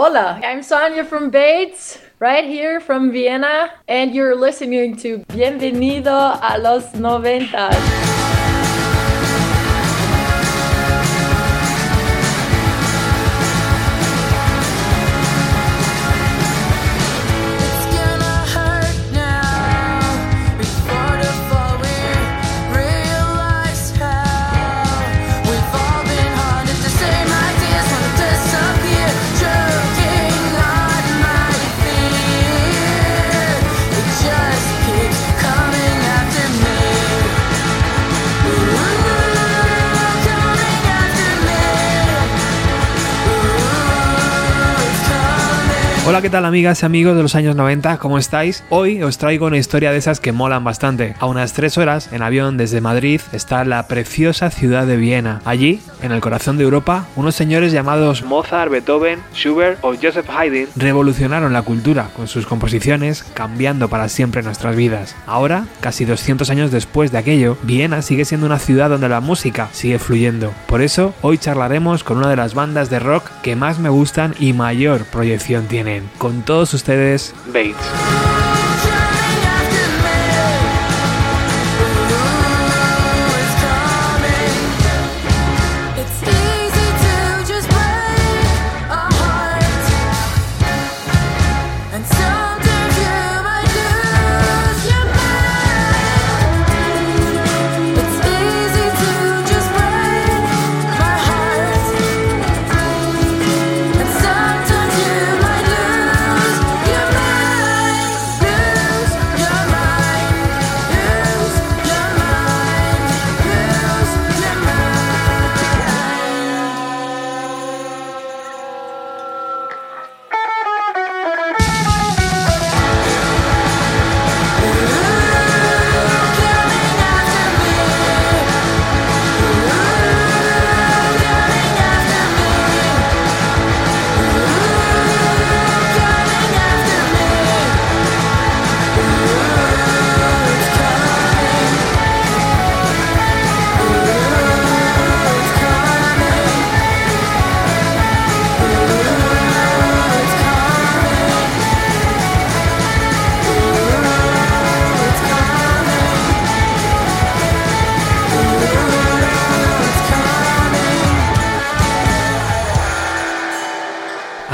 hola. I'm Sonia from Bates, right here from Vienna, and you're listening to Bienvenido a los Noventas. ¿Qué tal amigas y amigos de los años 90? ¿Cómo estáis? Hoy os traigo una historia de esas que molan bastante. A unas 3 horas en avión desde Madrid está la preciosa ciudad de Viena. Allí, en el corazón de Europa, unos señores llamados Mozart, Beethoven, Schubert o Joseph Haydn revolucionaron la cultura con sus composiciones, cambiando para siempre nuestras vidas. Ahora, casi 200 años después de aquello, Viena sigue siendo una ciudad donde la música sigue fluyendo. Por eso, hoy charlaremos con una de las bandas de rock que más me gustan y mayor proyección tienen. Con todos ustedes, Bates.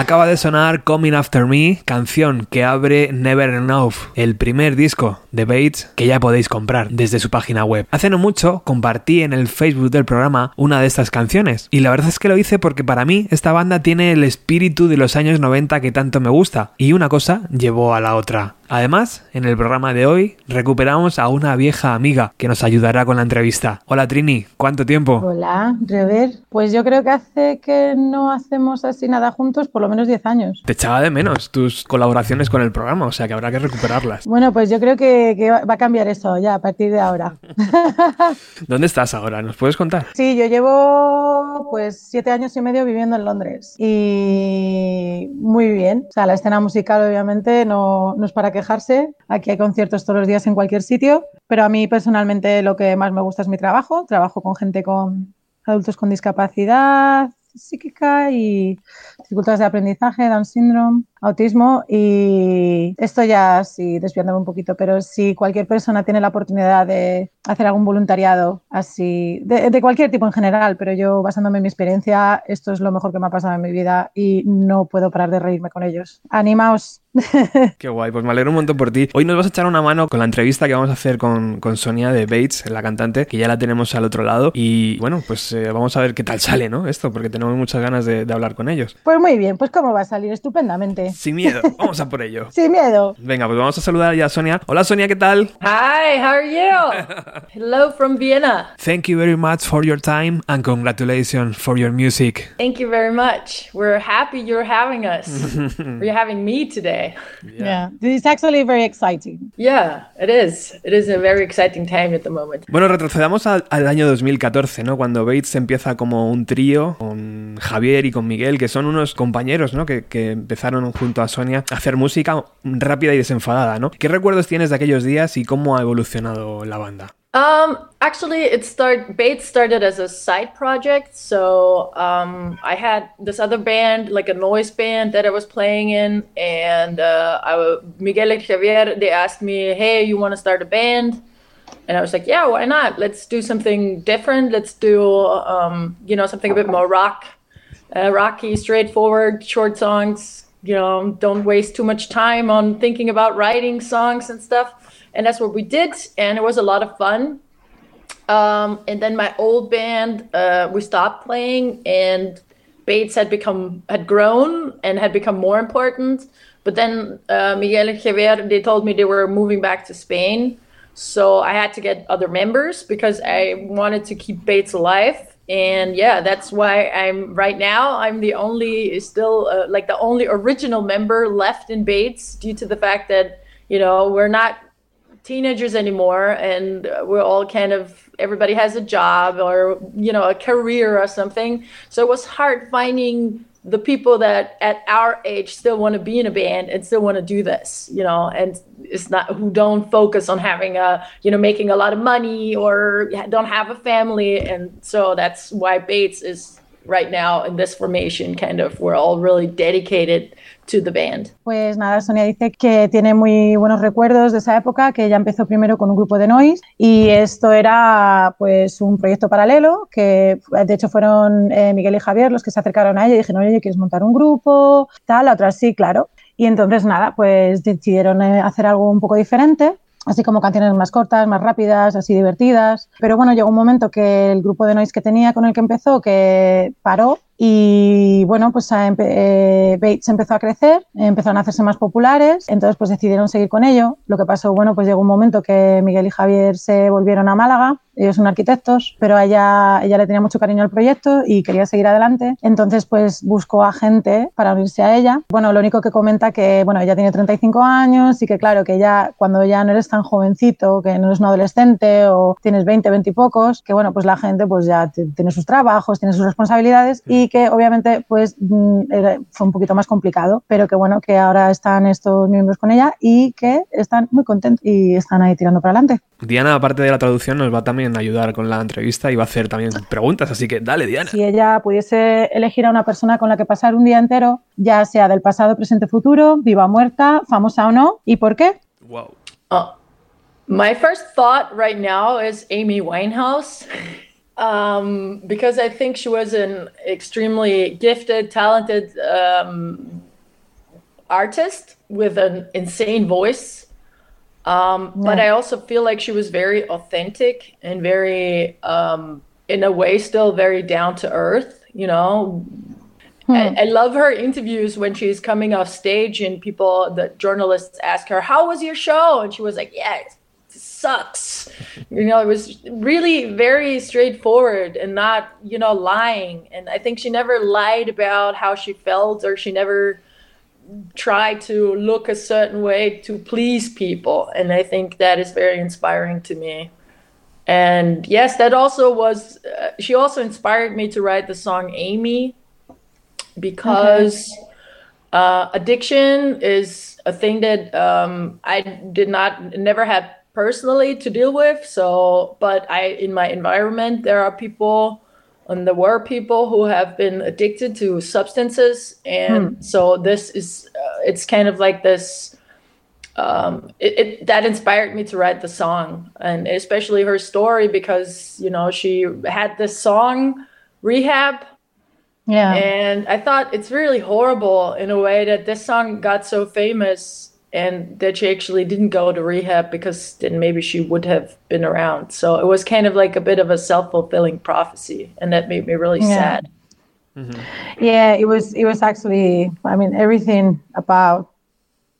Acaba de sonar Coming After Me, canción que abre Never Enough, el primer disco de Bates que ya podéis comprar desde su página web. Hace no mucho compartí en el Facebook del programa una de estas canciones y la verdad es que lo hice porque para mí esta banda tiene el espíritu de los años 90 que tanto me gusta y una cosa llevó a la otra. Además, en el programa de hoy recuperamos a una vieja amiga que nos ayudará con la entrevista. Hola Trini, ¿cuánto tiempo? Hola, Rever. Pues yo creo que hace que no hacemos así nada juntos por lo menos 10 años. Te echaba de menos tus colaboraciones con el programa, o sea que habrá que recuperarlas. Bueno, pues yo creo que, que va a cambiar eso ya a partir de ahora. ¿Dónde estás ahora? ¿Nos puedes contar? Sí, yo llevo pues siete años y medio viviendo en Londres y muy bien. O sea, la escena musical obviamente no, no es para quejarse. Aquí hay conciertos todos los días en cualquier sitio, pero a mí personalmente lo que más me gusta es mi trabajo. Trabajo con gente con adultos con discapacidad psíquica y dificultades de aprendizaje, Down syndrome, autismo y esto ya sí desviándome un poquito, pero si cualquier persona tiene la oportunidad de hacer algún voluntariado así, de, de, cualquier tipo en general, pero yo basándome en mi experiencia, esto es lo mejor que me ha pasado en mi vida y no puedo parar de reírme con ellos. Animaos. Qué guay, pues me alegro un montón por ti. Hoy nos vas a echar una mano con la entrevista que vamos a hacer con, con Sonia de Bates, la cantante, que ya la tenemos al otro lado. Y bueno, pues eh, vamos a ver qué tal sale, ¿no? Esto, porque tenemos muchas ganas de, de hablar con ellos. Pues muy bien, pues cómo va a salir estupendamente. Sin miedo, vamos a por ello. Sin miedo. Venga, pues vamos a saludar ya a Sonia. Hola Sonia, ¿qué tal? Hi, how are you? Hello from Vienna. Thank you very much for your time and congratulations for your music. Thank you very much. We're happy you're having us. you're having me today. Yeah. yeah. It's actually very exciting. Yeah, it is. It is a very exciting time at the moment. Bueno, retrocedamos al, al año 2014, ¿no? Cuando Bates empieza como un trío con Javier y con Miguel, que son unos compañeros, ¿no? Que, que empezaron junto a Sonia a hacer música rápida y desenfadada, ¿no? ¿Qué recuerdos tienes de aquellos días y cómo ha evolucionado la banda? Um, actually, it start Bates started as a side project. So um, I had this other band, like a noise band that I was playing in, and uh, I Miguel and Javier they asked me, "Hey, you want to start a band?" And I was like, "Yeah, why not? Let's do something different. Let's do um, you know something a bit more rock, uh, rocky, straightforward, short songs. You know, don't waste too much time on thinking about writing songs and stuff." And that's what we did, and it was a lot of fun. Um, and then my old band, uh, we stopped playing, and Bates had become had grown and had become more important. But then uh, Miguel and Javier, they told me they were moving back to Spain, so I had to get other members because I wanted to keep Bates alive. And yeah, that's why I'm right now. I'm the only still uh, like the only original member left in Bates due to the fact that you know we're not teenagers anymore and we're all kind of everybody has a job or you know a career or something so it was hard finding the people that at our age still want to be in a band and still want to do this you know? And it's not who don't focus on having a you know making a lot of money or don't have a family. And so that's why bates is right now in this formation kind of we're all really dedicated to the band Pues nada, Sonia dice que tiene muy buenos recuerdos de esa época, que ella empezó primero con un grupo de noise y esto era pues un proyecto paralelo que de hecho fueron eh, Miguel y Javier los que se acercaron a ella y dijeron, oye, ¿quieres montar un grupo? Tal, la otra sí, claro. Y entonces nada, pues decidieron eh, hacer algo un poco diferente así como canciones más cortas, más rápidas, así divertidas. Pero bueno, llegó un momento que el grupo de noise que tenía con el que empezó, que paró y bueno, pues eh, Bates empezó a crecer, empezaron a hacerse más populares, entonces pues decidieron seguir con ello. Lo que pasó, bueno, pues llegó un momento que Miguel y Javier se volvieron a Málaga, ellos son arquitectos, pero a ella, ella le tenía mucho cariño al proyecto y quería seguir adelante, entonces pues buscó a gente para unirse a ella. Bueno, lo único que comenta que, bueno, ella tiene 35 años y que claro, que ya cuando ya no eres tan jovencito, que no eres un adolescente o tienes 20, 20 y pocos, que bueno, pues la gente pues ya tiene sus trabajos, tiene sus responsabilidades y que obviamente pues mm, fue un poquito más complicado, pero que bueno, que ahora están estos miembros con ella y que están muy contentos y están ahí tirando para adelante. Diana, aparte de la traducción, nos va también a ayudar con la entrevista y va a hacer también preguntas, así que dale, Diana. Si ella pudiese elegir a una persona con la que pasar un día entero, ya sea del pasado, presente, futuro, viva o muerta, famosa o no, ¿y por qué? Wow. Uh, my first thought right now is Amy Winehouse. Um, because I think she was an extremely gifted, talented um, artist with an insane voice. Um, But I also feel like she was very authentic and very, um, in a way, still very down to earth. You know, I, I love her interviews when she's coming off stage and people, the journalists ask her, How was your show? And she was like, Yeah, it sucks. You know, it was really very straightforward and not, you know, lying. And I think she never lied about how she felt or she never tried to look a certain way to please people. And I think that is very inspiring to me. And yes, that also was, uh, she also inspired me to write the song Amy because uh, addiction is a thing that um, I did not never had personally to deal with. So, but I in my environment there are people, and there were people who have been addicted to substances, and so this is uh, it's kind of like this. Um, it, it that inspired me to write the song, and especially her story because you know she had this song, Rehab, Yeah. and I thought it's really horrible in a way that this song got so famous and that she actually didn't go to rehab because then maybe she would have been around. So it was kind of like a bit of a self fulfilling prophecy, and that made me really Yeah. sad. Yeah, it was it was actually I mean everything about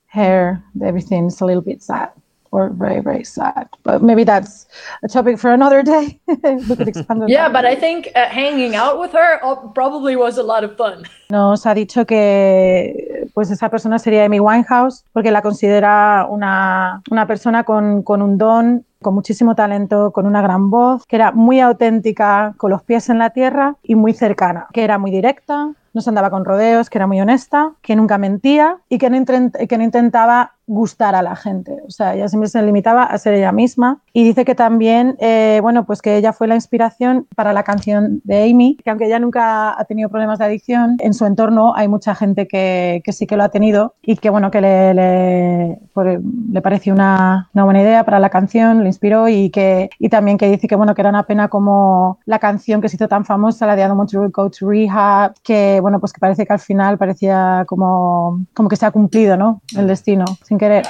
her, everything is a little bit sad or very, very sad. But maybe that's a topic for another day. we could expand on Yeah, that. but I think uh, hanging out with her uh, probably was a lot of fun. Nos ha took que pues esa persona sería Amy Winehouse porque la considera una, una persona con, con un don, con muchísimo talento, con una gran voz, que era muy auténtica, con los pies en la tierra y muy cercana, que era muy directa, no se andaba con rodeos, que era muy honesta, que nunca mentía y que no, que no intentaba gustar a la gente. O sea, ella siempre se limitaba a ser ella misma. Y dice que también, eh, bueno, pues que ella fue la inspiración para la canción de Amy, que aunque ella nunca ha tenido problemas de adicción, en su entorno hay mucha gente que, que sí que lo ha tenido y que, bueno, que le, le, por- le pareció una, una buena idea para la canción, inspiró y que y también que dice que, bueno, que era una pena como la canción que se hizo tan famosa, la de I Don't Want to Go to Rehab, que, bueno, pues que parece que al final parecía como, como que se ha cumplido, ¿no? El destino, sin querer.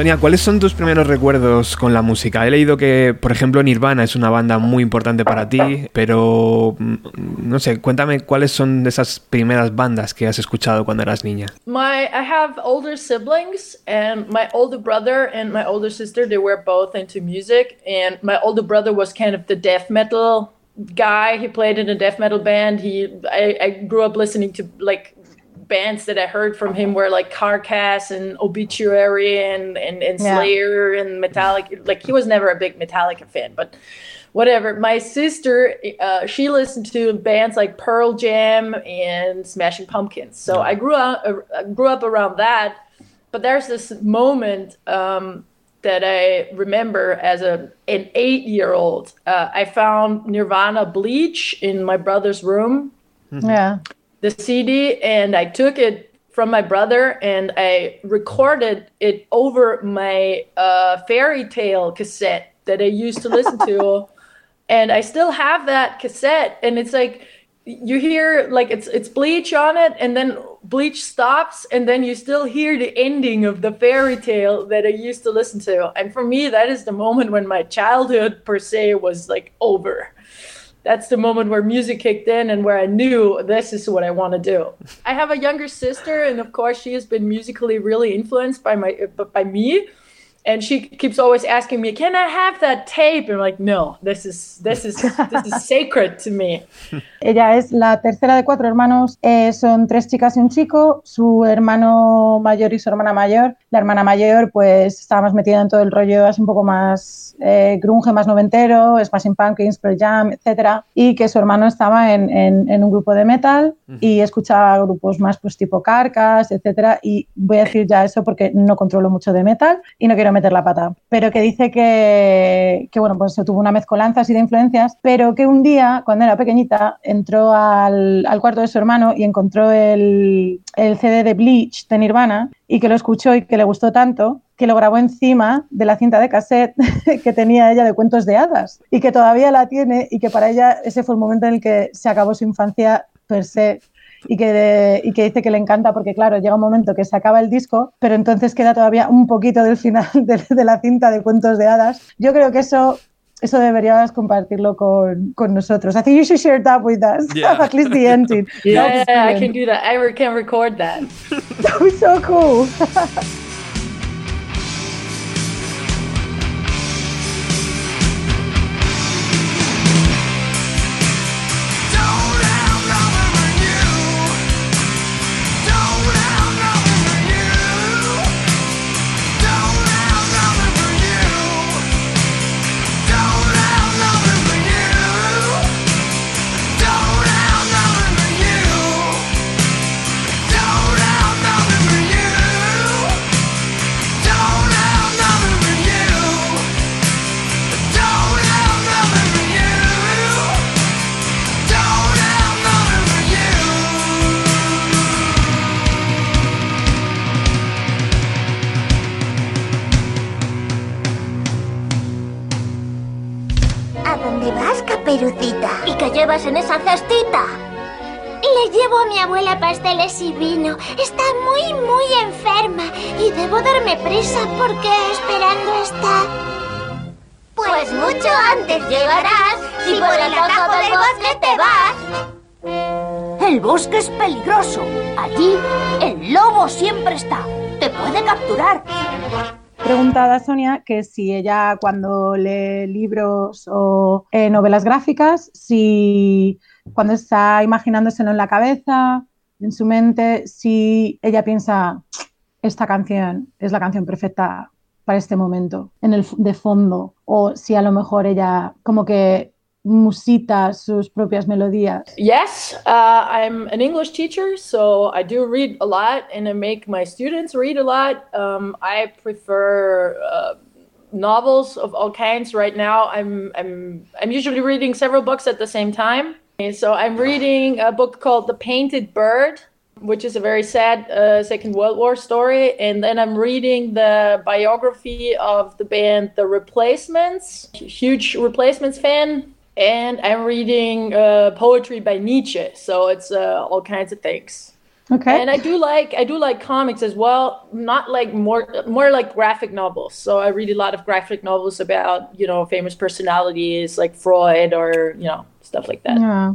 Sonia, ¿cuáles son tus primeros recuerdos con la música? He leído que, por ejemplo, Nirvana es una banda muy importante para ti, pero mm, no sé, cuéntame cuáles son esas primeras bandas que has escuchado cuando eras niña. My I have older siblings and my older brother and my older sister they were both into music and my older brother was kind of the death metal guy he played in a death metal band he I, I grew up listening to like bands that I heard from him were like Carcass and Obituary and and, and Yeah. Slayer and Metallica. Like he was never a big Metallica fan, but whatever. My sister, uh, she listened to bands like Pearl Jam and Smashing Pumpkins. So I grew up uh, grew up around that. But there's this moment um, that I remember as a an eight year old. Uh, I found Nirvana Bleach in my brother's room Yeah. The CD and I took it from my brother and I recorded it over my uh, fairy tale cassette that I used to listen to. And I still have that cassette and it's like you hear like it's it's bleach on it and then bleach stops and then you still hear the ending of the fairy tale that I used to listen to. And for me that is the moment when my childhood per se was like over that's the moment where music kicked in and where I knew this is what I want to do. I have a younger sister, and of course, she has been musically really influenced by my by me. And she keeps always asking me, "Can I have that tape?" And I'm like, "No, this is this is this is sacred to me." Ella es la tercera de cuatro hermanos, eh, son tres chicas y un chico, su hermano mayor y su hermana mayor. La hermana mayor pues estaba más metida en todo el rollo así un poco más eh, grunge, más noventero, Smashing Pumpkins, Pearl Jam, etcétera, y que su hermano estaba en, en- en un grupo de metal y escuchaba grupos más pues tipo Carcas, etcétera, y voy a decir ya eso porque no controlo mucho de metal y no quiero meter la pata, pero que dice que, que bueno, pues tuvo una mezcolanza así de influencias, pero que un día, cuando era pequeñita, entró al, al cuarto de su hermano y encontró el, el CD de Bleach de Nirvana y que lo escuchó y que le gustó tanto que lo grabó encima de la cinta de cassette que tenía ella de cuentos de hadas y que todavía la tiene y que para ella ese fue el momento en el que se acabó su infancia per se y que, y que dice que le encanta porque, claro, llega un momento que se acaba el disco, pero entonces queda todavía un poquito del final de, de la cinta de cuentos de hadas. Yo creo que eso, eso deberías compartirlo con, con nosotros. I think you should share that with us, Yeah. at least the ending. Yeah, That I can do that. I can record that. That was so cool. Darme prisa porque esperando está. Pues mucho antes llegarás si por el atajo del bosque te vas. El bosque es peligroso. Allí el lobo siempre está. Te puede capturar. preguntado a Sonia que si ella cuando lee libros o eh, novelas gráficas, si cuando está imaginándoselo en la cabeza, en su mente, si ella piensa, esta canción es la canción perfecta para este momento, en el de fondo, o si a lo mejor ella como que musita sus propias melodías. Yes, uh, I'm an English teacher, so I do read a lot, and I make my students read a lot. Um, I prefer uh, novels of all kinds. Right now, I'm I'm I'm usually reading several books at the same time. So I'm reading a book called The Painted Bird, which is a very sad uh, Second World War story, and then I'm reading the biography of the band The Replacements. Huge Replacements fan. And I'm reading uh, poetry by Nietzsche, so it's uh, all kinds of things. Okay. And I do like I do like comics as well, not like more more like graphic novels. So I read a lot of graphic novels about you know famous personalities like Freud or you know stuff like that. Yeah.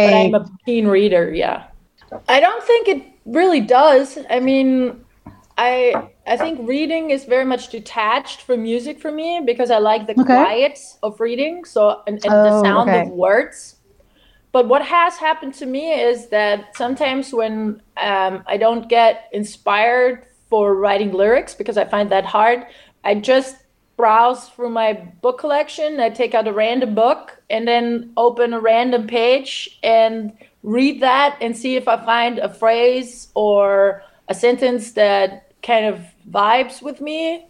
But Like, I'm a keen reader, yeah. I don't think it really does. I mean, I I think reading is very much detached from music for me because I like the Okay. quiet of reading, so and, and Oh, the sound okay. of words. But what has happened to me is that sometimes when um, I don't get inspired for writing lyrics because I find that hard, I just browse through my book collection. I take out a random book and then open a random page and read that and see if I find a phrase or a sentence that kind of vibes with me.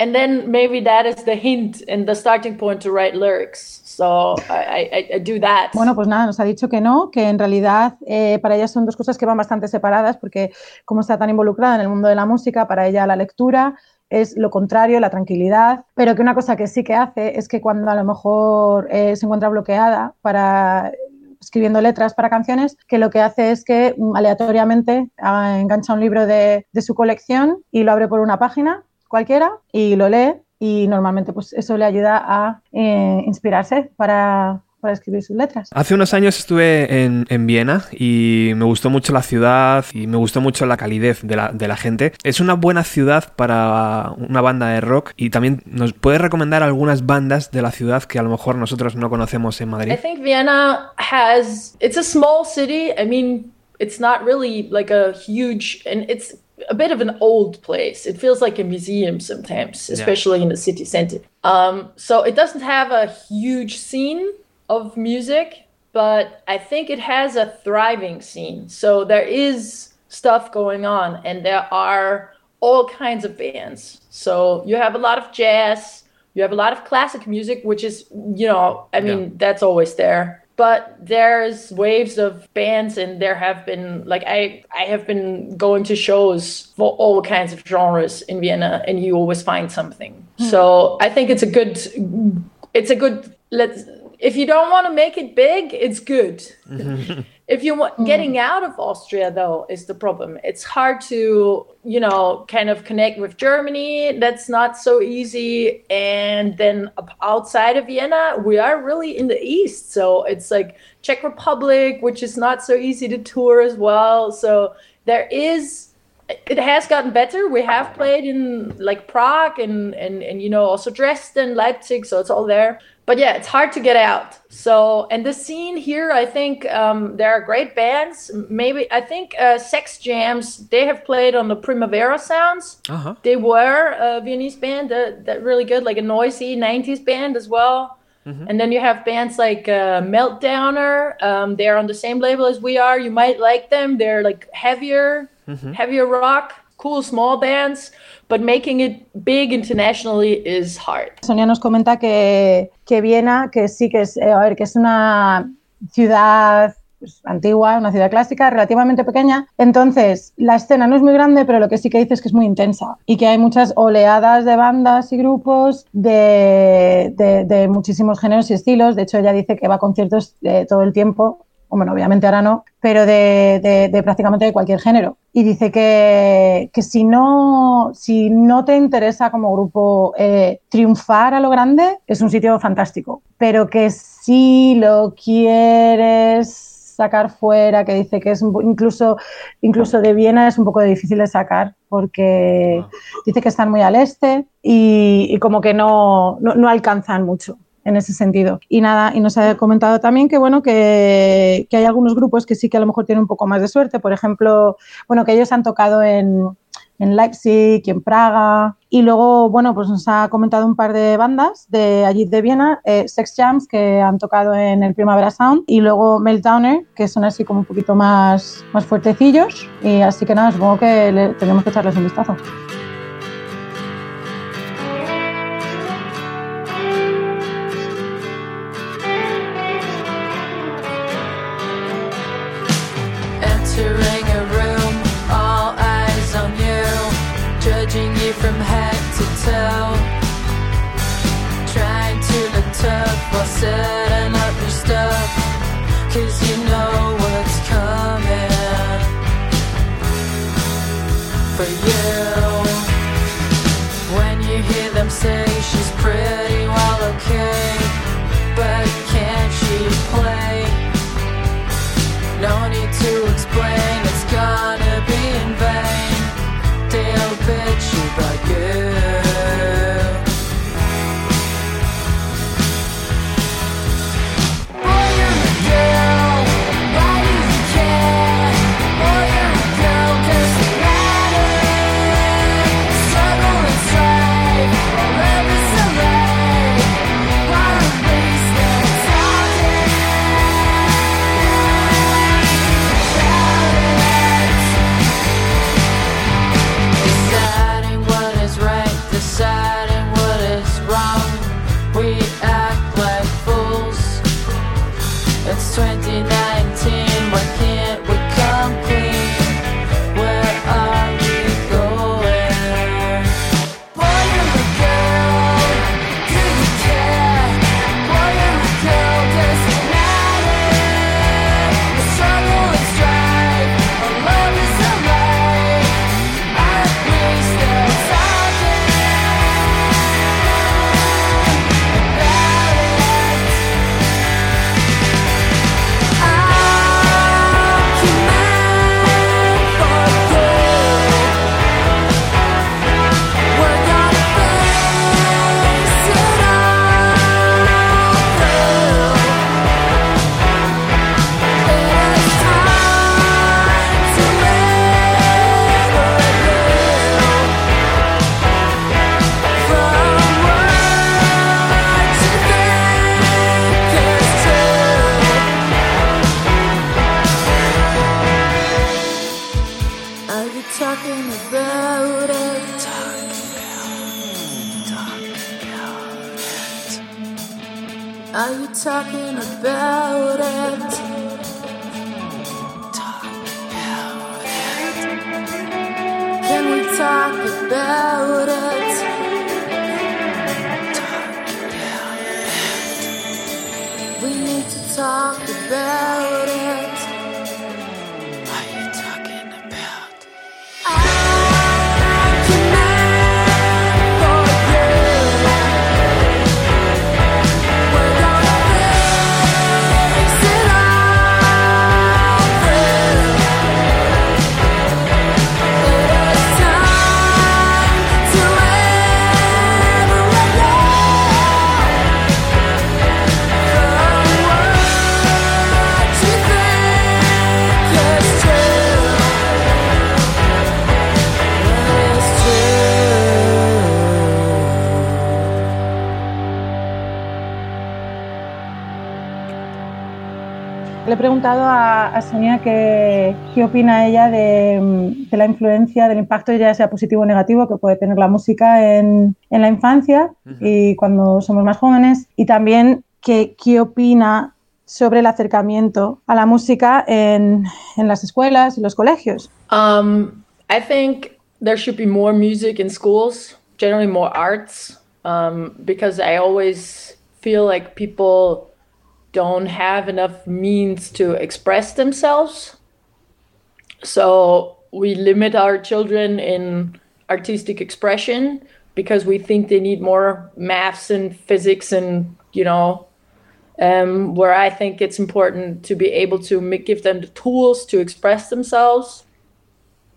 And then maybe that is the hint and the starting point to write lyrics. So I, I, I do that. Bueno, pues nada, nos ha dicho que no, que en realidad eh, para ella son dos cosas que van bastante separadas porque como está tan involucrada en el mundo de la música, para ella la lectura es lo contrario, la tranquilidad, pero que una cosa que sí que hace es que cuando a lo mejor eh, se encuentra bloqueada para escribiendo letras para canciones, que lo que hace es que mm, aleatoriamente ah, engancha un libro de, de su colección y lo abre por una página cualquiera y lo lee. Y normalmente pues eso le ayuda a eh, inspirarse para, para escribir sus letras. Hace unos años estuve en, en Viena y me gustó mucho la ciudad y me gustó mucho la calidez de la, de la gente. Es una buena ciudad para una banda de rock y también nos puedes recomendar algunas bandas de la ciudad que a lo mejor nosotros no conocemos en Madrid. I think Vienna has it's a small city. I mean, it's not really like a huge and it's a bit of an old place. It feels like a museum sometimes, especially in the city center. Um, so it doesn't have a huge scene of music, but I think it has a thriving scene. So there is stuff going on and there are all kinds of bands. So you have a lot of jazz, you have a lot of classic music, which is, you know, I mean, Yeah. that's always there. But there's waves of bands, and there have been like I I have been going to shows for all kinds of genres in Vienna, and you always find something. Hmm. So I think it's a good, it's a good. Let's if you don't want to make it big, it's good. Mm-hmm. if you want mm. getting out of Austria though is the problem. It's hard to, you know, kind of connect with Germany. That's not so easy. And then outside of Vienna, we are really in the east. So it's like Czech Republic, which is not so easy to tour as well. So there is it has gotten better. We have played in like Prague and, and, and you know also Dresden, Leipzig, so it's all there. But yeah, it's hard to get out. So and the scene here, I think um, there are great bands. Maybe I think uh, Sex Jams they have played on the Primavera Sounds. Ajá. They were a Viennese band that, that really good, like a noisy '90s band as well. And then you have bands like uh, Meltdowner. Um, they're on the same label as we are. You might like them. They're like heavier, heavier rock, cool small bands. But making it big internationally is hard. Sonia nos comenta que, que Viena, que sí que es, eh, a ver, que es una ciudad antigua, una ciudad clásica, relativamente pequeña. Entonces, la escena no es muy grande, pero lo que sí que dice es que es muy intensa y que hay muchas oleadas de bandas y grupos de, de- de muchísimos géneros y estilos. De hecho, ella dice que va a conciertos eh, todo el tiempo. Bueno, obviamente ahora no, pero de, de- de prácticamente de cualquier género. Y dice que, que si, no, si no te interesa como grupo eh, triunfar a lo grande, es un sitio fantástico. Pero que si lo quieres sacar fuera, que dice que es incluso, incluso de Viena es un poco difícil de sacar porque dice que están muy al este y, y como que no, no, no alcanzan mucho en ese sentido. Y nada, y nos ha comentado también que bueno, que, que hay algunos grupos que sí que a lo mejor tienen un poco más de suerte. Por ejemplo, bueno, que ellos han tocado en, en Leipzig y en Praga. Y luego, bueno, pues nos ha comentado un par de bandas de allí de Viena, eh, Sex Jams, que han tocado en el Primavera Sound, y luego Meltdowner, que son así como un poquito más, más fuertecillos. Y así que nada, supongo que le, tenemos que echarles un vistazo. myself, trying to look tough for self. Le he preguntado a, a Sonia qué, qué opina ella de, de la influencia, del impacto, ya sea positivo o negativo, que puede tener la música en, en la infancia y cuando somos más jóvenes. Y también qué, qué opina sobre el acercamiento a la música en, en las escuelas y los colegios. Um, I think there should be more music in schools, generally more arts, um, because I always feel like people don't have enough means to express themselves. So we limit our children in artistic expression because we think they need more maths and physics and, you know, um, where I think it's important to be able to ma- give them the tools to express themselves.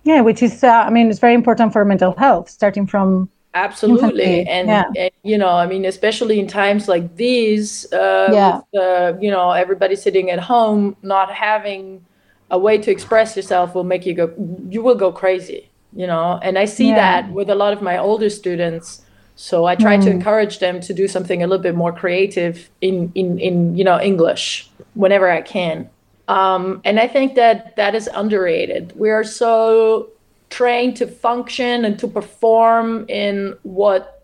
Yeah, which is, uh, I mean, it's very important for mental health, starting from Absolutely, and, yeah. and you know, I mean, especially in times like these, uh, Yeah. with, uh, you know, everybody sitting at home, not having a way to express yourself will make you go, you will go crazy, you know. And I see Yeah. that with a lot of my older students. So I try to Mm. encourage them to do something a little bit more creative in in in you know English whenever I can. Um, and I think that that is underrated. We are so trained to function and to perform in what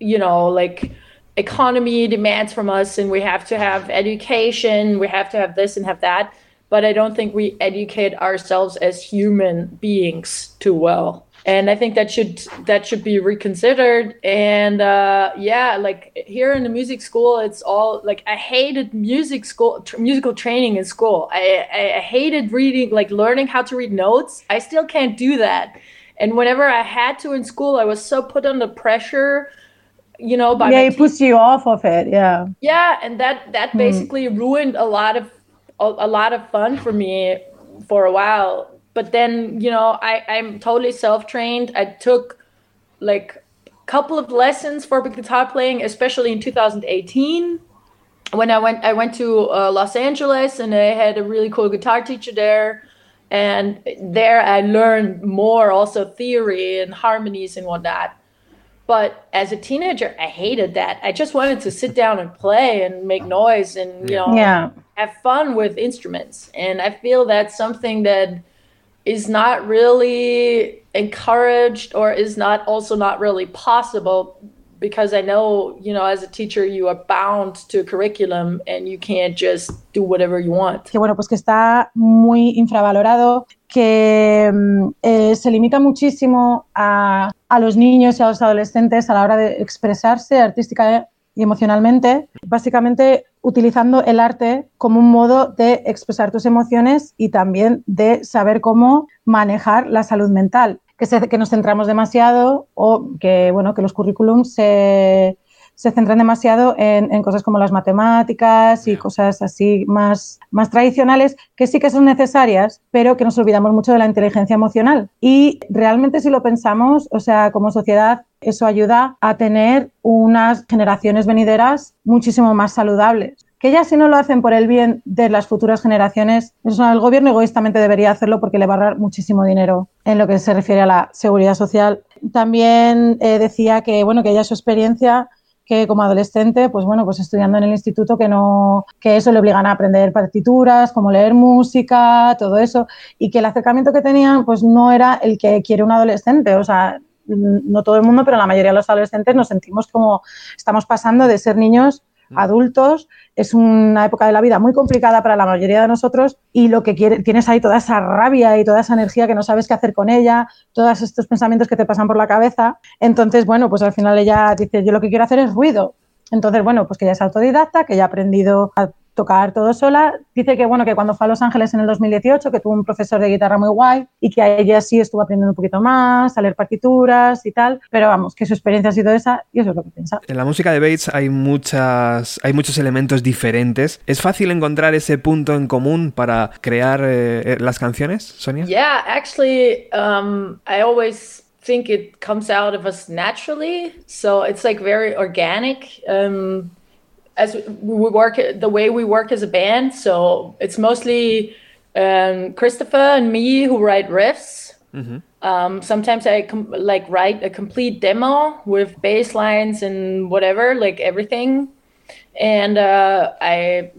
you know like economy demands from us and we have to have education we have to have this and have that. But i don't think we educate ourselves as human beings too well and i think that should that should be reconsidered. And uh yeah like here in the music school it's all like i hated music school tr- musical training in school. I, I i hated reading like learning how to read notes. I still can't do that. And whenever i had to in school i was so put under pressure you know by yeah, it puts you off of it. Yeah. yeah and that that basically ruined a lot of a, a lot of fun for me for a while but then you know i i'm totally self-trained i took like a couple of lessons for guitar playing especially in 2018 when i went i went to uh, los angeles and i had a really cool guitar teacher there and there i learned more also theory and harmonies and whatnot but as a teenager, I hated that. I just wanted to sit down and play and make noise and you know Yeah. have fun with instruments. And I feel that's something that is not really encouraged or is not also not really possible because I know, you know, as a teacher you are bound to a curriculum and you can't just do whatever you want. que bueno, pues que está muy infravalorado, que mm, eh, se limita muchísimo a, a los niños y a los adolescentes a la hora de expresarse artística emocionalmente, básicamente utilizando el arte como un modo de expresar tus emociones y también de saber cómo manejar la salud mental. Que, se- que nos centramos demasiado o que, bueno, que los currículums se, se centran demasiado en, en cosas como las matemáticas y cosas así más, más tradicionales que sí que son necesarias, pero que nos olvidamos mucho de la inteligencia emocional. Y realmente si lo pensamos, o sea, como sociedad, eso ayuda a tener unas generaciones venideras muchísimo más saludables. Que ya si no lo hacen por el bien de las futuras generaciones, el gobierno egoístamente debería hacerlo porque le va a ahorrar muchísimo dinero en lo que se refiere a la seguridad social. También eh, decía que, bueno, que ella su experiencia que como adolescente, pues bueno, pues estudiando en el instituto que no, que eso le obligan a aprender partituras, como leer música, todo eso, y que el acercamiento que tenían, pues no era el que quiere un adolescente, o sea, no todo el mundo, pero la mayoría de los adolescentes nos sentimos como estamos pasando de ser niños adultos, es una época de la vida muy complicada para la mayoría de nosotros y lo que quiere, tienes ahí toda esa rabia y toda esa energía que no sabes qué hacer con ella, todos estos pensamientos que te pasan por la cabeza. Entonces, bueno, pues al final ella dice, yo lo que quiero hacer es ruido. Entonces, bueno, pues que ella es autodidacta, que ya ha aprendido a tocar todo sola. Dice que bueno, que cuando fue a Los Ángeles en el 2018, que tuvo un profesor de guitarra muy guay y que a ella sí estuvo aprendiendo un poquito más, a leer partituras y tal, pero vamos, que su experiencia ha sido esa y eso es lo que piensa. En la música de Bates hay muchas, hay muchos elementos diferentes. ¿Es fácil encontrar ese punto en común para crear eh, eh, las canciones, Sonia? Yeah, actually, um, I always think it comes out of us naturally. So it's like very organic. Um, as we work, the way we work as a band. So it's mostly um, Christopher and me who write riffs. Um, sometimes I com- like write a complete demo with bass lines and whatever, like everything, and uh, I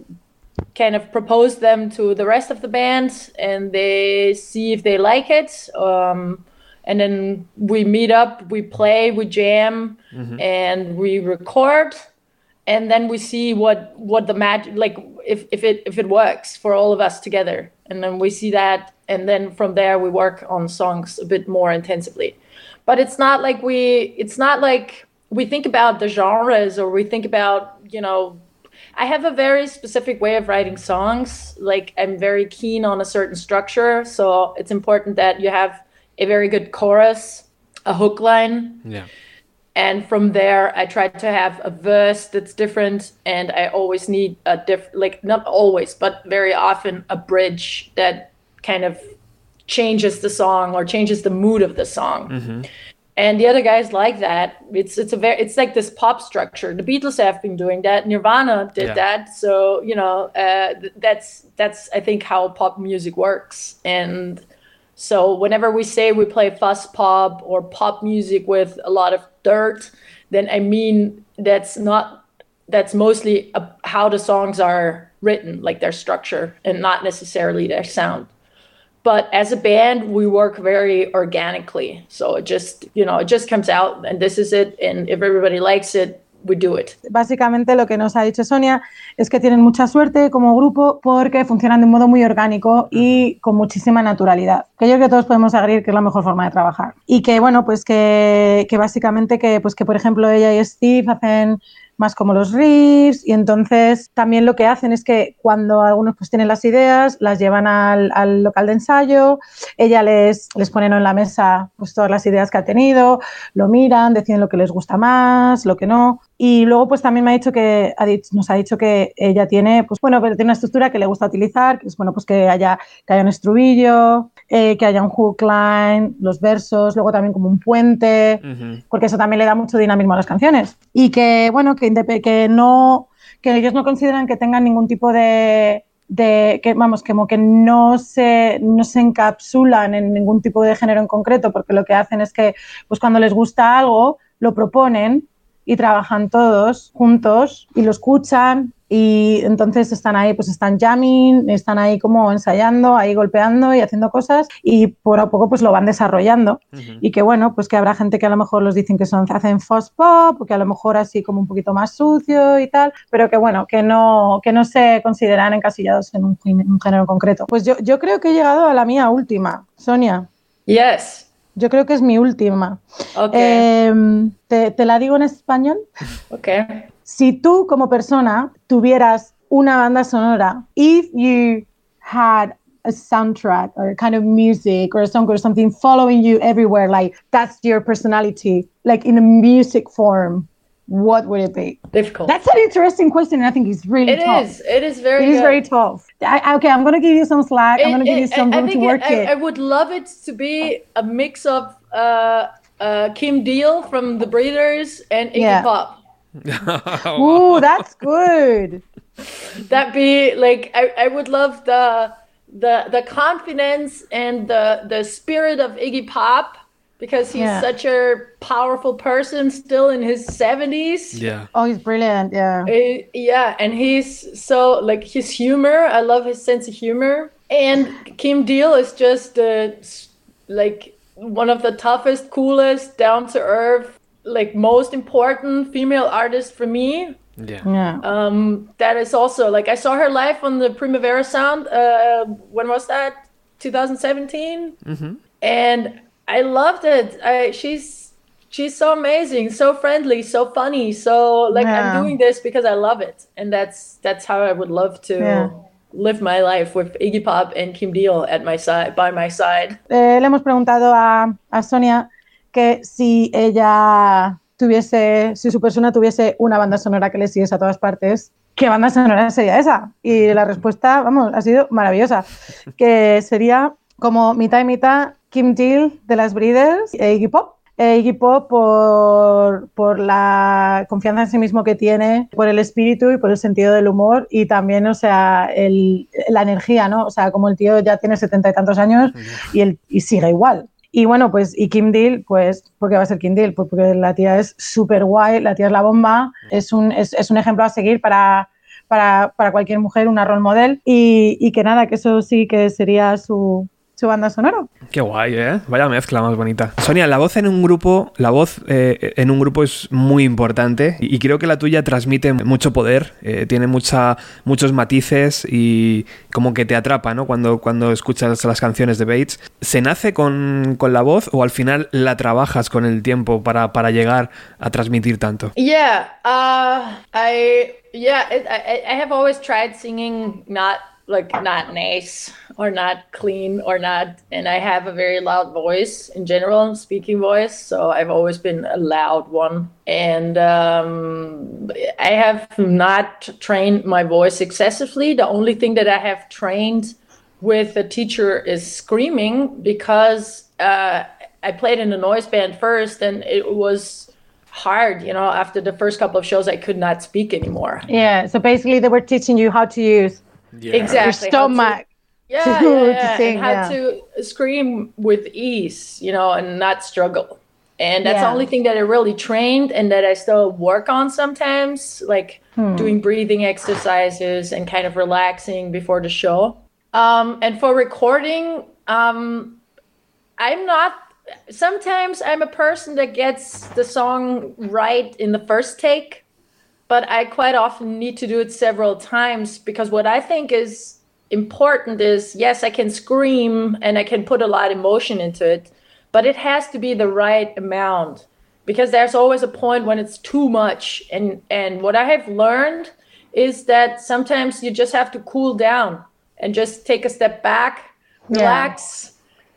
kind of propose them to the rest of the band, and they see if they like it. Um, and then we meet up, we play, we jam, and we record and then we see what what the magic like if, if it if it works for all of us together. And then we see that and then from there we work on songs a bit more intensively. But it's not like we it's not like we think about the genres or we think about you know i have a very specific way of writing songs. Like i'm very keen on a certain structure. So it's important that you have a very good chorus a hook line. Yeah. And from there i try to have a verse that's different and i always need a diff like not always but very often a bridge that kind of changes the song or changes the mood of the song. And the other guys like that. It's it's a very it's like this pop structure. The beatles have been doing that. Nirvana did Yeah. that. So you know uh, th- that's that's i think how pop music works. And so whenever we say we play fuzz pop or pop music with a lot of dirt, then I mean that's not that's mostly a, how the songs are written, like their structure, and not necessarily their sound. But as a band, we work very organically. So it just you know it just comes out, and this is it. And if everybody likes it, we do it. Básicamente lo que nos ha dicho Sonia es que tienen mucha suerte como grupo porque funcionan de un modo muy orgánico y con muchísima naturalidad. Que yo creo que todos podemos agregar que es la mejor forma de trabajar. Y que bueno, pues que, que básicamente que, pues que por ejemplo ella y Steve hacen más como los riffs y entonces también lo que hacen es que cuando algunos pues tienen las ideas las llevan al, al local de ensayo, ella les, les pone en la mesa pues todas las ideas que ha tenido, lo miran, deciden lo que les gusta más, lo que no y luego pues también me ha dicho que ha dicho- nos ha dicho que ella tiene pues bueno pero tiene una estructura que le gusta utilizar, que es bueno pues que haya, que haya un estribillo, eh, que haya un hook line, los versos, luego también como un puente Ujú. porque eso también le da mucho dinamismo a las canciones. Y que, bueno, que, que no, que ellos no consideran que tengan ningún tipo de, de que, vamos, como que no se, no se encapsulan en ningún tipo de género en concreto, porque lo que hacen es que, pues cuando les gusta algo, lo proponen y trabajan todos juntos y lo escuchan y entonces están ahí, pues están jamming, están ahí como ensayando, ahí golpeando y haciendo cosas y por a poco pues lo van desarrollando y que bueno, pues que habrá gente que a lo mejor los dicen que son, hacen fuzz pop, o que a lo mejor así como un poquito más sucio y tal, pero que bueno, que no, que no se consideran encasillados en un, un género concreto. Pues yo, yo creo que he llegado a la mía última, Sonia. Yes. Yo creo que es mi última. Okay. Em, te, te la digo en español. okay. Si tú como persona tuvieras una banda sonora, if you had a soundtrack or kind of music or a song or something following you everywhere, like that's your personality, like in a music form, what would it be? Difficult. That's an interesting question, I think it's really It tough. is. It is very. It is good. very tough. I, I- okay, I'm going to give you some slack. I'm going to give you some I- I room to think work I, it. I would love it to be a mix of uh, uh, Kim Deal from The Breeders and Iggy Yeah. Pop. Ooh, that's good. That be like I, I would love the the the confidence and the the spirit of Iggy Pop because he's Yeah. such a powerful person still in his 70s. Yeah. Oh, he's brilliant. Yeah. Uh, yeah, and he's so like his humor. I love his sense of humor. And Kim Deal is just uh, like one of the toughest, coolest, down to earth, like most important female artist for me. Yeah. Yeah. Um, that is also like I saw her live on the Primavera Sound. Uh, when was that? 2017. And I loved it. I, she's she's so amazing, so friendly, so funny. So like Yeah. I'm doing this because I love it, and that's that's how I would love to Yeah. live my life with Iggy Pop and Kim Deal at my side, by my side. Eh, le hemos preguntado a, a Sonia que si ella tuviese, si su persona tuviese una banda sonora que le siguiese a todas partes, ¿qué banda sonora sería esa? Y la respuesta, vamos, ha sido maravillosa, que sería como mitad y mitad Kim Deal de las Breeders e Iggy Pop. E Iggy Pop por, por la confianza en sí mismo que tiene, por el espíritu y por el sentido del humor y también, o sea, el- la energía, ¿no? O sea, como el tío ya tiene setenta y tantos años y, él, y sigue igual. Y bueno, pues, y Kim Deal, pues, ¿por qué va a ser Kim Deal? Pues porque la tía es súper guay, la tía es la bomba, es un, es, es un ejemplo a seguir para, para, para cualquier mujer, una role model, y, y que nada, que eso sí que sería su, su banda sonora. Qué guay, ¿eh? Vaya mezcla más bonita. Sonia, la voz en un grupo, la voz eh, en un grupo es muy importante y, y creo que la tuya transmite mucho poder, eh, tiene mucha, muchos matices y como que te atrapa, ¿no? Cuando, cuando escuchas las canciones de Bates. ¿Se nace con, con la voz o al final la trabajas con el tiempo para, para llegar a transmitir tanto? Yeah, uh, I yeah, I I have always tried singing not like not nice or not clean or not, and I have a very loud voice in general, speaking voice. So I've always been a loud one, and um, I have not trained my voice excessively. The only thing that I have trained with a teacher is screaming because uh, I played in a noise band first, and it was hard. You know, after the first couple of shows, I could not speak anymore. Yeah, so basically they were teaching you how to use Exactly. your how to- stomach. yeah, to- yeah, to yeah. sing, and how yeah. to scream with ease, you know, and not struggle. And that's the only thing that I really trained and that I still work on sometimes, like Hmm. doing breathing exercises and kind of relaxing before the show. Um, and for recording, um, I'm not. Sometimes I'm a person that gets the song right in the first take, but I quite often need to do it several times because what I think is important is yes, I can scream and I can put a lot of emotion into it, but it has to be the right amount because there's always a point when it's too much. And and what I have learned is that sometimes you just have to cool down and just take a step back, relax,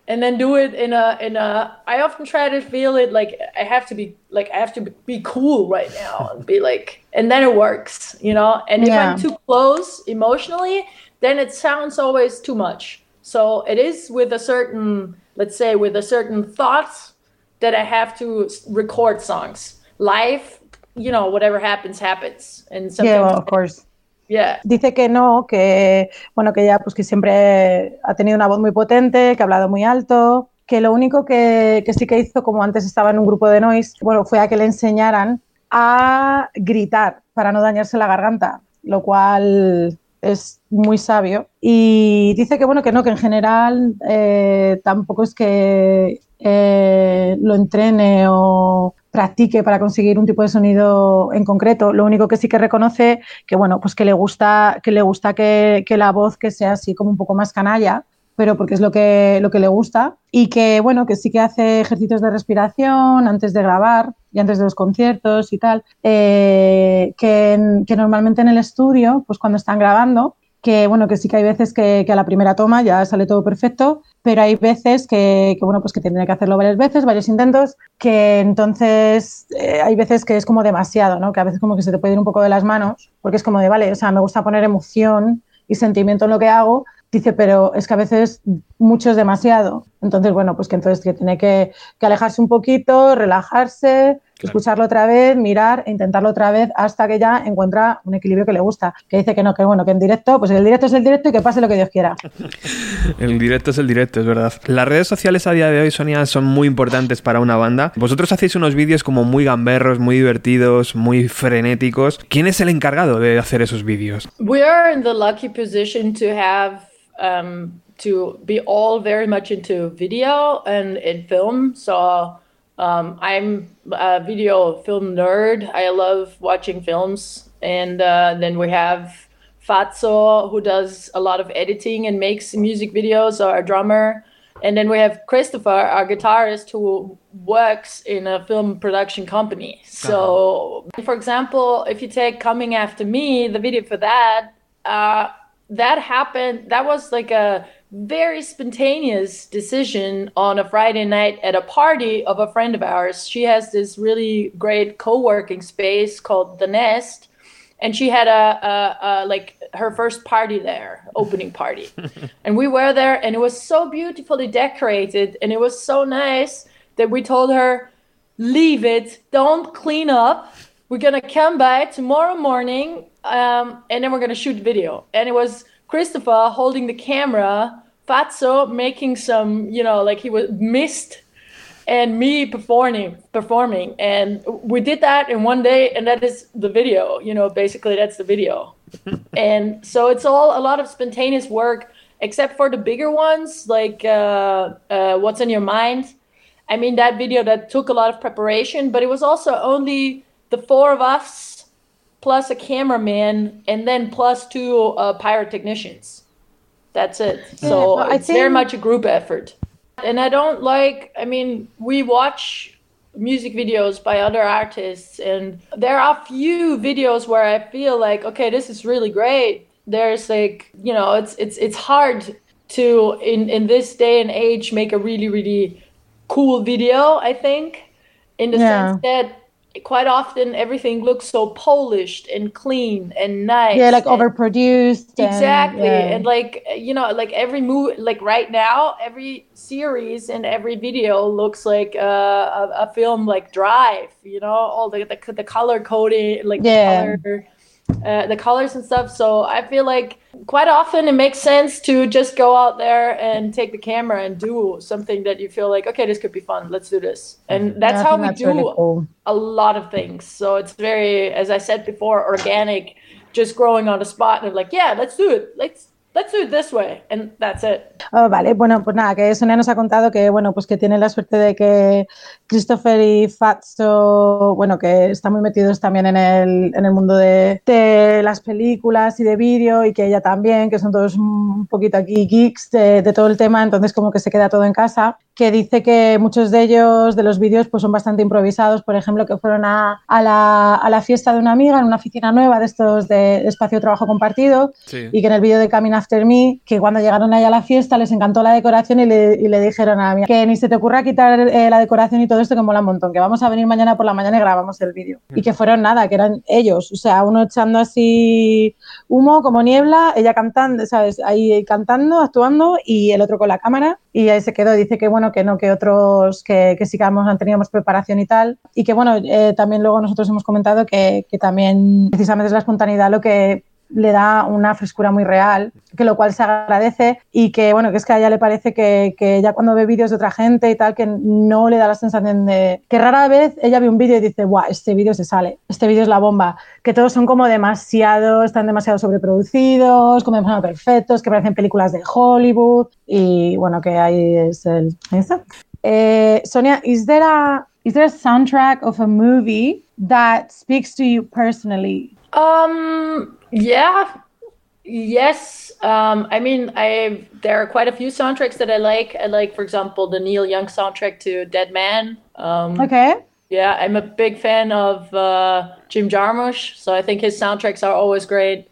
and then do it in a in a i often try to feel it like i have to be like i have to be cool right now and be like and then it works you know and if Yeah. i'm too close emotionally then it sounds always too much so it is with a certain let's say with a certain thought that i have to record songs live you know whatever happens happens and sometimes Yeah, well, of course. Yeah Dice que no, que bueno, que ella pues que siempre ha tenido una voz muy potente, que ha hablado muy alto, que lo único que, sí que hizo, como antes estaba en un grupo de noise, bueno, fue a que le enseñaran a gritar para no dañarse la garganta, lo cual es muy sabio. Y dice que bueno, que no, que en general eh, tampoco es que eh, lo entrene o practique para conseguir un tipo de sonido en concreto. Lo único que sí que reconoce que bueno, pues que le gusta, que le gusta que, que la voz que sea así como un poco más canalla, pero porque es lo que, lo que le gusta. Y que bueno, que sí que hace ejercicios de respiración antes de grabar y antes de los conciertos y tal. eh, que, que normalmente en el estudio, pues cuando están grabando, que bueno, que sí que hay veces que, a la primera toma ya sale todo perfecto, pero hay veces que, que, bueno, pues que tendré que hacerlo varias veces, varios intentos, que entonces eh, hay veces que es como demasiado, ¿no? Que a veces como que se te puede ir un poco de las manos, porque es como de, vale, o sea, me gusta poner emoción y sentimiento en lo que hago, dice, pero es que a veces mucho es demasiado. Entonces, bueno, pues que entonces que tiene que, que alejarse un poquito, relajarse, escucharlo otra vez, mirar e intentarlo otra vez hasta que ya encuentra un equilibrio que le gusta. Que dice que no, que bueno, que en directo, pues el directo es el directo y que pase lo que Dios quiera. El directo es el directo, es verdad. Las redes sociales a día de hoy, Sonia, son muy importantes para una banda. Vosotros hacéis unos vídeos como muy gamberros, muy divertidos, muy frenéticos. ¿Quién es el encargado de hacer esos vídeos? we are in the lucky position to have um, to be all very much into video and in film. So Um, I'm a video film nerd. I love watching films. And uh, then we have Fatso, who does a lot of editing and makes music videos, our drummer. And then we have Christopher, our guitarist, who works in a film production company. So, for example, if you take Coming After Me, the video for that, uh, that happened, that was like a very spontaneous decision on a Friday night at a party of a friend of ours. She has this really great co working space called The Nest and she had a, a, a like her first party there opening party. And we were there and it was so beautifully decorated and it was so nice that we told her leave it. Don't clean up. We're gonna come by tomorrow morning um, and then we're gonna shoot video. And it was christopher holding the camera fatso making some you know like he was missed and me performing performing. And we did that in one day and that is the video you know basically that's the video. And so it's all a lot of spontaneous work except for the bigger ones like uh, uh, what's in your mind. I mean that video that took a lot of preparation but it was also only the four of us plus a cameraman and then plus two uh, pyrotechnicians that's it so but I it's very much a group effort and I don't like. I mean, we watch music videos by other artists, and there are few videos where I feel like, okay, this is really great. There's like, you know, it's it's it's hard to in in this day and age make a really really cool video. I think, in the Yeah. sense that quite often everything looks so polished and clean and nice. Yeah, like and- overproduced. and- Exactly. yeah. And like you know, like every movie, like right now, every series and every video looks like uh, a, a film like Drive. You know, all the the, the color coding, like Yeah. the color, uh, the colors and stuff. So I feel like quite often it makes sense to just go out there and take the camera and do something that you feel like, okay, this could be fun. Let's do this. And that's I how we that's do really cool. a lot of things. So it's very, as I said before, organic, just growing on the spot and like, yeah, let's do it. Let's let's do it this way, and that's it. Oh, vale, bueno, pues nada, que Sonia nos ha contado que, bueno, pues que tiene la suerte de que Christopher y Fatso, bueno, que están muy metidos también en el, en el mundo de, de las películas y de vídeo y que ella también, que son todos un poquito aquí geeks de, de todo el tema, entonces como que se queda todo en casa, que dice que muchos de ellos, de los vídeos, pues son bastante improvisados, por ejemplo, que fueron a, a la, a la fiesta de una amiga en una oficina nueva de estos de espacio de trabajo compartido Sí. y que en el vídeo de Coming After Me, que cuando llegaron ahí a la fiesta les encantó la decoración y le, y le dijeron a mí que ni se te ocurra quitar eh, la decoración y todo esto que mola un montón, que vamos a venir mañana por la mañana y grabamos el vídeo. Y que fueron nada, que eran ellos, o sea, uno echando así humo como niebla, ella cantando, ¿sabes? Ahí cantando, actuando y el otro con la cámara y ahí se quedó. Dice que bueno, que no, que otros que, que sí que hemos- teníamos preparación y tal. Y que bueno, eh, también luego nosotros hemos comentado que, que también precisamente es la espontaneidad lo que le da una frescura muy real, que lo cual se agradece y que bueno, que es que a ella le parece que, que cuando ve vídeos de otra gente y tal, que no le da la sensación de que rara vez ella ve un vídeo y dice, guau, este vídeo se sale, este vídeo es la bomba, que todos son como demasiado, están demasiado sobreproducidos, como demasiado perfectos, que parecen películas de Hollywood y bueno, que ahí es el... Eh, Sonia, is there a is there a soundtrack of a movie that speaks to you personally? Um, yeah, yes. Um, I mean, I there are quite a few soundtracks that I like. I like, for example, the Neil Young soundtrack to Dead Man. Um, Okay. Yeah, I'm a big fan of uh, Jim Jarmusch, so I think his soundtracks are always great.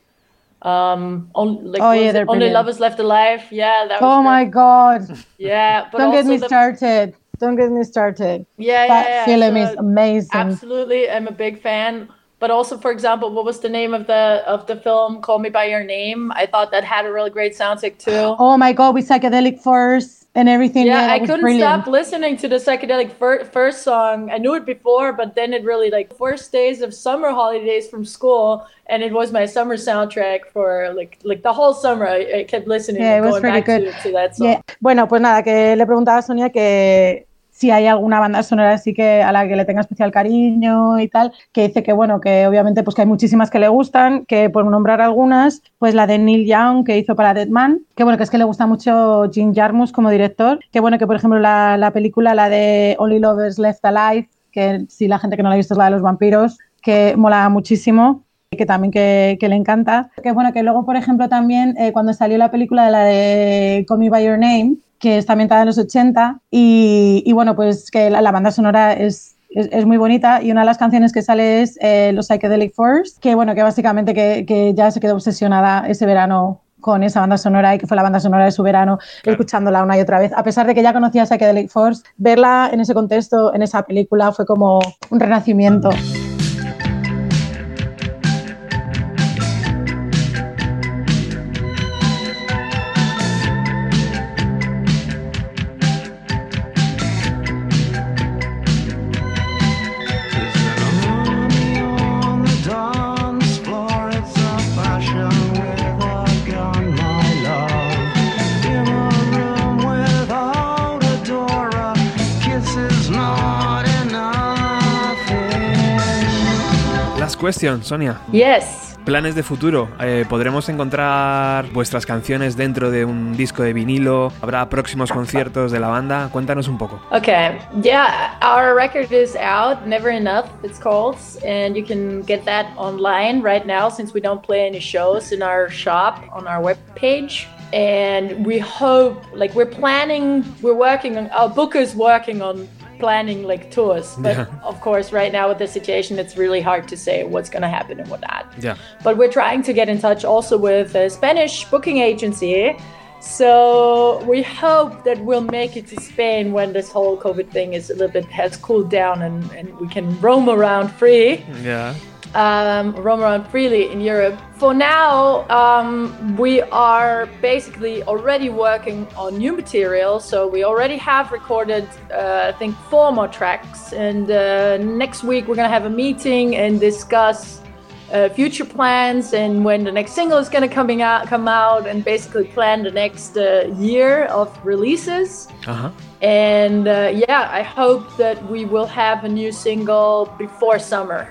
Um, on, like, Oh, yeah, they're Only brilliant. Lovers Left Alive. Yeah, that was Oh great. my God! Yeah, but Don't get me the- started. Don't get me started. Yeah, That yeah, yeah. film so is amazing. Absolutely, I'm a big fan. But also, for example, what was the name of the of the film? Call Me by Your Name. I thought that had a really great soundtrack too. Oh my God, with psychedelic first and everything. yeah, that I couldn't brilliant. stop listening to the psychedelic fir- first song. I knew it before, but then it really like first days of summer holidays from school, and it was my summer soundtrack for like like the whole summer. I, I kept listening Yeah, it was pretty good. to, to that song. Yeah. Bueno, pues nada, que le preguntaba a Sonia que si hay alguna banda sonora así que a la que le tenga especial cariño y tal, que dice que bueno, que obviamente pues que hay muchísimas que le gustan, que por nombrar algunas, pues la de Neil Young que hizo para Dead Man, que bueno, que es que le gusta mucho Jim Jarmus como director, que bueno, que por ejemplo la, la película, la de Only Lovers Left Alive, que si la gente que no la ha visto es la de los vampiros, que mola muchísimo que también que, que le encanta. Que bueno, que luego, por ejemplo, también eh, cuando salió la película de la de Call Me By Your Name, que está ambientada en los 80, y, y bueno, pues que la, la banda sonora es, es, es muy bonita y una de las canciones que sale es eh, Los Psychedelic Force, que bueno, que básicamente que, que ya se quedó obsesionada ese verano con esa banda sonora y que fue la banda sonora de su verano, Claro. escuchándola una y otra vez. A pesar de que ya conocía Psychedelic Force, verla en ese contexto, en esa película, fue como un renacimiento. Question, Sonia. Yes. Planes de futuro. Eh, ¿Podremos encontrar vuestras canciones dentro de un disco de vinilo? ¿Habrá próximos conciertos de la banda? Cuéntanos un poco. Okay. Yeah, our record is out, Never Enough, it's called. And you can get that online right now since we don't play any shows in our shop on our webpage. And we hope, like, we're planning, we're working on, our booker's working on planning like tours. But Yeah. of course, right now with the situation, it's really hard to say what's going to happen and what not. Ya. But we're trying to get in touch also with a Spanish booking agency. So we hope that we'll make it to Spain when this whole COVID thing is a little bit has cooled down and, and we can roam around free, Ya. Um, roam around freely in Europe. For now, um, we are basically already working on new material. So we already have recorded, uh, I think, four more tracks. And uh, next week we're gonna have a meeting and discuss uh, future plans and when the next single is gonna coming out, come out, and basically plan the next uh, year of releases. Ajá. And uh, yeah, I hope that we will have a new single before summer.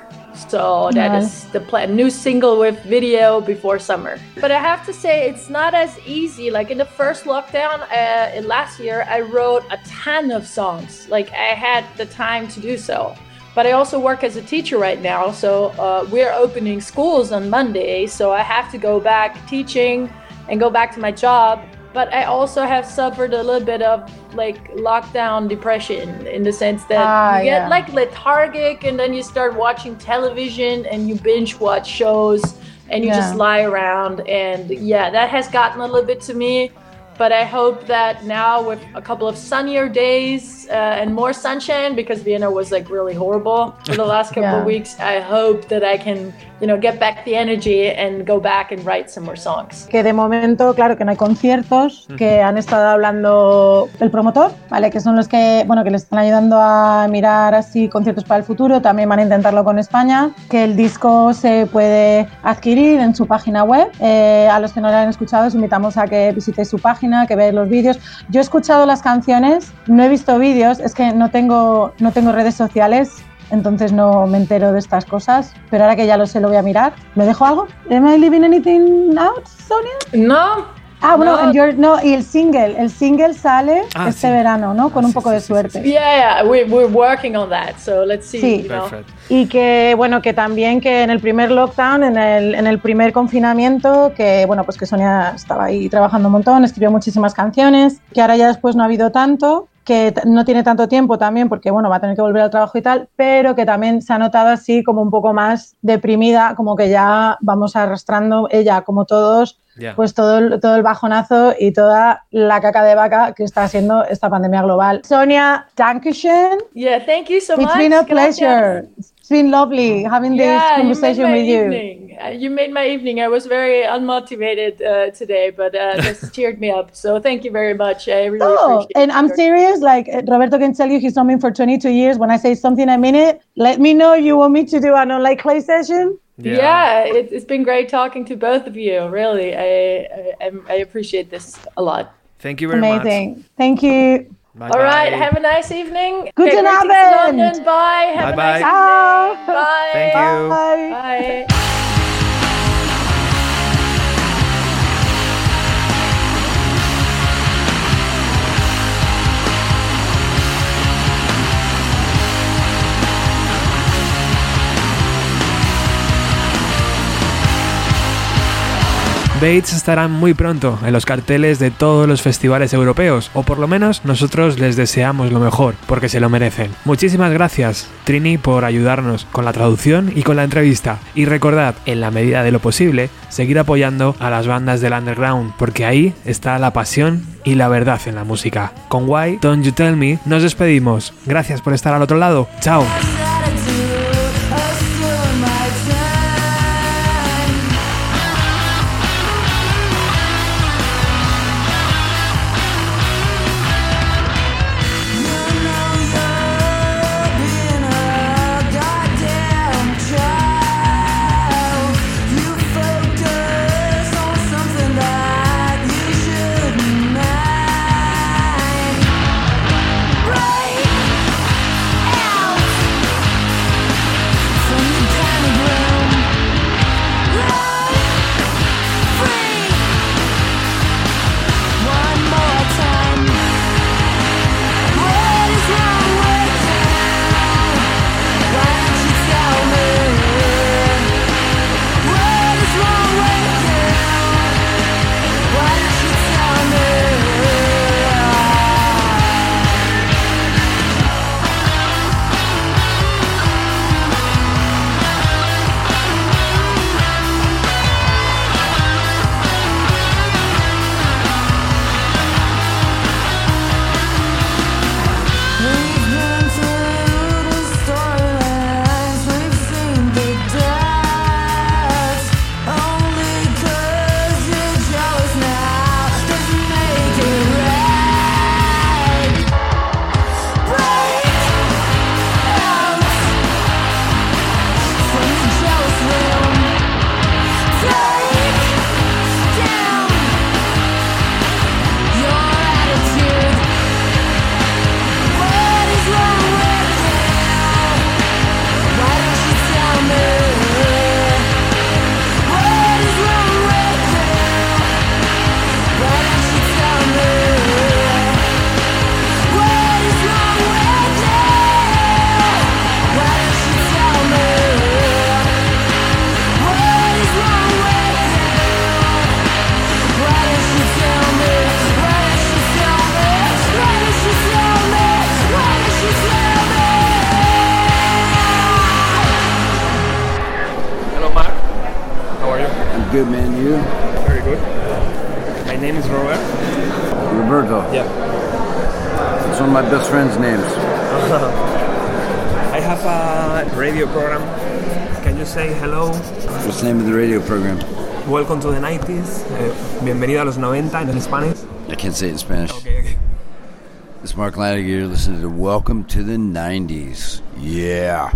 So that is the plan. New single with video before summer. But I have to say, it's not as easy. Like in the first lockdown uh, in last year, I wrote a ton of songs. Like I had the time to do so. But I also work as a teacher right now. So uh, we're opening schools on Monday. So I have to go back teaching and go back to my job. But I also have suffered a little bit of like lockdown depression in the sense that Ah, you get yeah. like lethargic and then you start watching television and you binge watch shows and you just lie around. And yeah, that has gotten a little bit to me. But I hope that now with a couple of sunnier days uh, and more sunshine, because Vienna was like really horrible for the last couple Yeah. of weeks, I hope that I can, you know, get back the energy and go back and write some more songs. que de momento, claro, que no hay conciertos, que han estado hablando el promotor, ¿vale? Que son los que, bueno, que les están ayudando a mirar así conciertos para el futuro, también van a intentarlo con España, que el disco se puede adquirir en su página web. Eh, a los que no lo han escuchado, os invitamos a que visitéis su página, que veáis los vídeos. Yo he escuchado las canciones, no he visto vídeos, es que no tengo, no tengo redes sociales. Entonces no me entero de estas cosas, pero ahora que ya lo sé lo voy a mirar. ¿Me dejo algo? ¿Am I leaving anything out, Sonia? No, Ah, bueno, No. no, y el single, el single sale Ah, este sí. verano, ¿no? Con Ah, un sí, poco sí, de suerte. sí. yeah, yeah, we, we're working on that. So let's see. Sí. you know. Y que, bueno, que también que en el primer lockdown, en el, en el primer confinamiento, que, bueno, pues que Sonia estaba ahí trabajando un montón, escribió muchísimas canciones, que ahora ya después no ha habido tanto, que no tiene tanto tiempo también porque, bueno, va a tener que volver al trabajo y tal, pero que también se ha notado así como un poco más deprimida, como que ya vamos arrastrando ella, como todos, Ya. pues todo el, todo el bajonazo y toda la caca de vaca que está haciendo esta pandemia global. Sonia, Dankeschön. Yeah, thank you so It's much. been a Gracias. pleasure. It's been lovely having this Yeah, you made conversation my with you. evening. Uh, you made my evening. I was very unmotivated uh, today, but uh, this cheered me up. So thank you very much. I really Oh, appreciate and I'm serious. Like uh, Roberto can tell you, he's known me for 22 years. When I say something, I mean it. Let me know you want me to do an online clay session. Yeah, it, it's been great talking to both of you. Really, I I, I'm- appreciate this a lot. Thank you very much. Amazing. Thank you. much. Bye All right. bye. Have a nice evening. Guten greetings to Abend. London. Bye. Have Bye a nice bye. evening. Bye. Thank you. Bye. Bates estarán muy pronto en los carteles de todos los festivales europeos, o por lo menos nosotros les deseamos lo mejor, porque se lo merecen. Muchísimas gracias, Trini, por ayudarnos con la traducción y con la entrevista. Y recordad, en la medida de lo posible, seguir apoyando a las bandas del underground, porque ahí está la pasión y la verdad en la música. Con Why Don't You Tell Me nos despedimos. Gracias por estar al otro lado. Chao. I can't say it in Spanish. Okay, okay. It's Mark Lanigan. You're listening to Welcome to the 90s. Yeah.